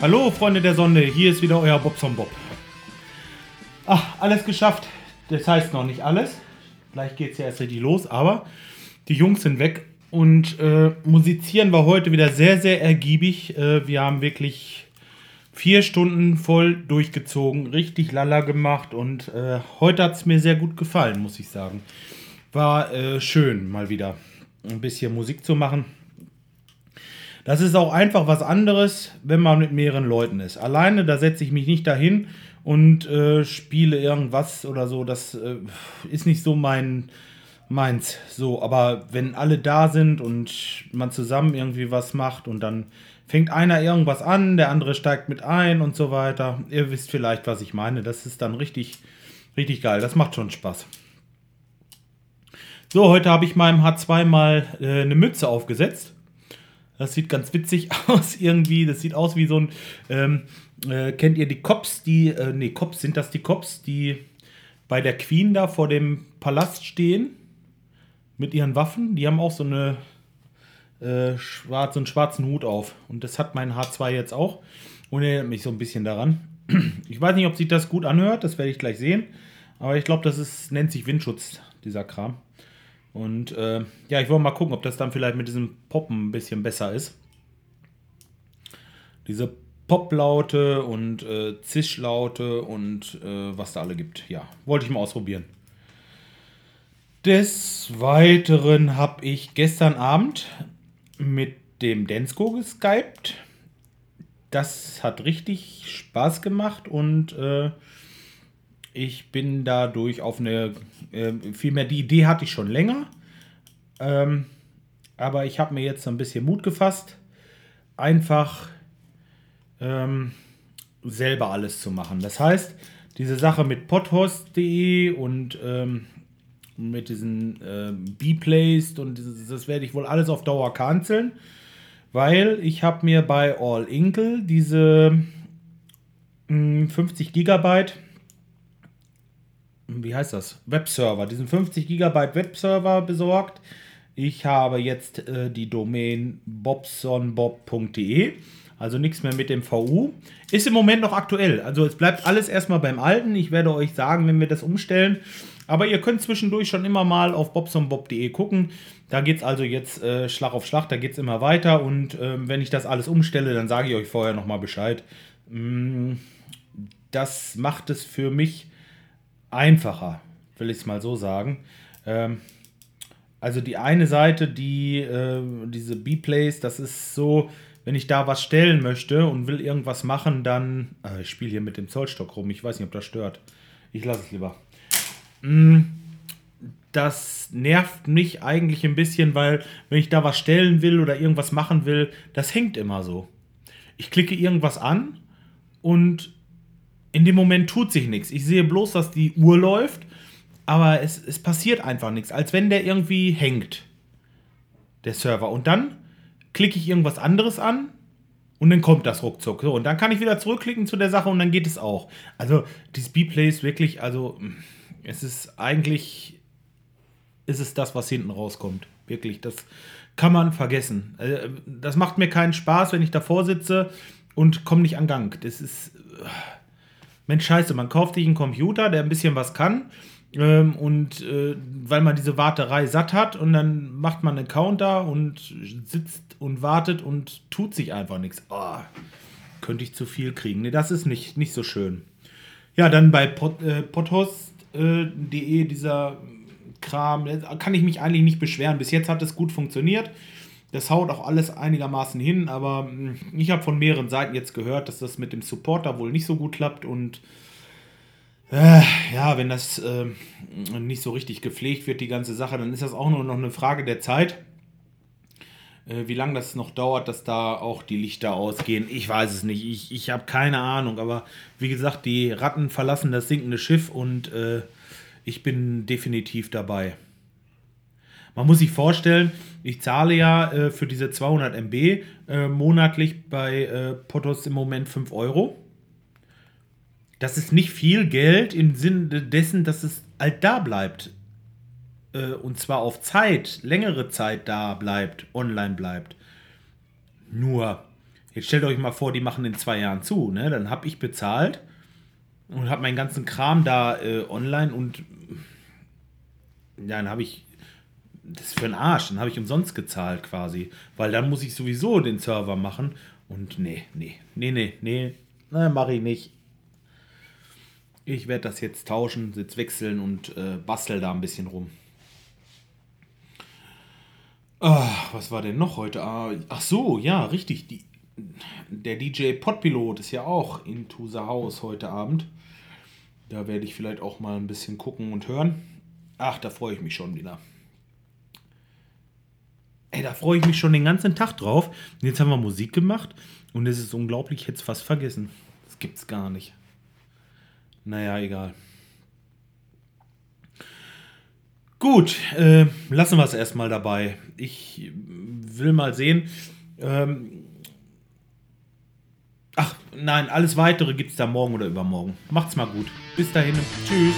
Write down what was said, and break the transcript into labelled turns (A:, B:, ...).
A: Hallo Freunde der Sonne, hier ist wieder euer Bobson Bob. Ach, alles geschafft. Das heißt noch nicht alles. Gleich geht es ja erst richtig los, aber die Jungs sind weg und äh, musizieren war heute wieder sehr, sehr ergiebig. Äh, wir haben wirklich vier Stunden voll durchgezogen, richtig lala gemacht und äh, heute hat es mir sehr gut gefallen, muss ich sagen. War äh, schön, mal wieder ein bisschen Musik zu machen. Das ist auch einfach was anderes, wenn man mit mehreren Leuten ist. Alleine, da setze ich mich nicht dahin und äh, spiele irgendwas oder so. Das äh, ist nicht so mein meins. So, aber wenn alle da sind und man zusammen irgendwie was macht und dann fängt einer irgendwas an, der andere steigt mit ein und so weiter. Ihr wisst vielleicht, was ich meine. Das ist dann richtig, richtig geil. Das macht schon Spaß. So, heute habe ich meinem H2 mal äh, eine Mütze aufgesetzt. Das sieht ganz witzig aus irgendwie. Das sieht aus wie so ein. Ähm, äh, kennt ihr die Cops, die. Äh, nee, Cops, sind das die Cops, die bei der Queen da vor dem Palast stehen? Mit ihren Waffen? Die haben auch so eine. Äh, schwarz, einen schwarzen Hut auf. Und das hat mein H2 jetzt auch. Und erinnert mich so ein bisschen daran. Ich weiß nicht, ob sich das gut anhört. Das werde ich gleich sehen. Aber ich glaube, das ist, nennt sich Windschutz, dieser Kram. Und äh, ja, ich wollte mal gucken, ob das dann vielleicht mit diesem Poppen ein bisschen besser ist. Diese Poplaute und äh, Zischlaute und äh, was da alle gibt. Ja, wollte ich mal ausprobieren. Des Weiteren habe ich gestern Abend mit dem Densko geskypt. Das hat richtig Spaß gemacht und äh, ich bin dadurch auf eine, äh, vielmehr die Idee hatte ich schon länger, ähm, aber ich habe mir jetzt ein bisschen Mut gefasst, einfach ähm, selber alles zu machen. Das heißt, diese Sache mit podhost.de und ähm, mit diesen äh, B-Placed und dieses, das werde ich wohl alles auf Dauer canceln, weil ich habe mir bei All Inkle diese mh, 50 Gigabyte wie heißt das? Webserver, diesen 50 Gigabyte Webserver besorgt. Ich habe jetzt äh, die Domain bobsonbob.de, also nichts mehr mit dem VU. Ist im Moment noch aktuell, also es bleibt alles erstmal beim Alten. Ich werde euch sagen, wenn wir das umstellen. Aber ihr könnt zwischendurch schon immer mal auf bobsonbob.de gucken. Da geht es also jetzt äh, Schlag auf Schlag, da geht es immer weiter. Und äh, wenn ich das alles umstelle, dann sage ich euch vorher nochmal Bescheid. Mm, das macht es für mich einfacher, will ich es mal so sagen. Ähm, also die eine Seite, die äh, diese B-Plays, das ist so, wenn ich da was stellen möchte und will irgendwas machen, dann. Äh, ich spiele hier mit dem Zollstock rum, ich weiß nicht, ob das stört. Ich lasse es lieber. Mm, das nervt mich eigentlich ein bisschen, weil wenn ich da was stellen will oder irgendwas machen will, das hängt immer so. Ich klicke irgendwas an und in dem Moment tut sich nichts. Ich sehe bloß, dass die Uhr läuft, aber es, es passiert einfach nichts, als wenn der irgendwie hängt, der Server. Und dann klicke ich irgendwas anderes an und dann kommt das ruckzuck. So, und dann kann ich wieder zurückklicken zu der Sache und dann geht es auch. Also, die Speedplay ist wirklich, also, es ist eigentlich, ist es das, was hinten rauskommt. Wirklich, das kann man vergessen. Äh, das macht mir keinen Spaß, wenn ich davor sitze und komme nicht an Gang. Das ist. Mensch, scheiße, man kauft sich einen Computer, der ein bisschen was kann. Ähm, und äh, weil man diese Warterei satt hat und dann macht man einen Counter und sitzt und wartet und tut sich einfach nichts. Oh, könnte ich zu viel kriegen. Nee, das ist nicht, nicht so schön. Ja, dann bei Pod, äh, podhost.de äh, dieser Kram, kann ich mich eigentlich nicht beschweren. Bis jetzt hat es gut funktioniert. Das haut auch alles einigermaßen hin, aber hm, ich habe von mehreren Seiten jetzt gehört, dass das mit dem Supporter wohl nicht so gut klappt und äh, ja, wenn das äh, nicht so richtig gepflegt wird, die ganze Sache, dann ist das auch nur noch eine Frage der Zeit. Äh, wie lange das noch dauert, dass da auch die Lichter ausgehen, ich weiß es nicht. Ich, ich habe keine Ahnung, aber wie gesagt, die Ratten verlassen das sinkende Schiff und äh, ich bin definitiv dabei. Man muss sich vorstellen, ich zahle ja äh, für diese 200 MB äh, monatlich bei äh, Potos im Moment 5 Euro. Das ist nicht viel Geld im Sinne dessen, dass es halt da bleibt. äh, und zwar auf Zeit, längere Zeit da bleibt, online bleibt. Nur, jetzt stellt euch mal vor, die machen in zwei Jahren zu, ne? Dann habe ich bezahlt und habe meinen ganzen Kram da äh, online und dann habe ich das ist für einen Arsch, dann habe ich umsonst gezahlt quasi, weil dann muss ich sowieso den Server machen und nee, nee, nee, nee, nee, na, mache ich nicht. Ich werde das jetzt tauschen, jetzt wechseln und äh, bastel da ein bisschen rum. Ach, was war denn noch heute? Ah, ach so, ja, richtig. Die, der DJ Podpilot ist ja auch into the house heute Abend. Da werde ich vielleicht auch mal ein bisschen gucken und hören. Ach, da freue ich mich schon wieder. Ey, da freue ich mich schon den ganzen Tag drauf. Und jetzt haben wir Musik gemacht und es ist unglaublich, ich hätte es fast vergessen. Das gibt's gar nicht. Naja, egal. Gut, äh, lassen wir es erstmal dabei. Ich will mal sehen. Ähm, ach, nein, alles weitere gibt es da morgen oder übermorgen. Macht's mal gut. Bis dahin. Tschüss.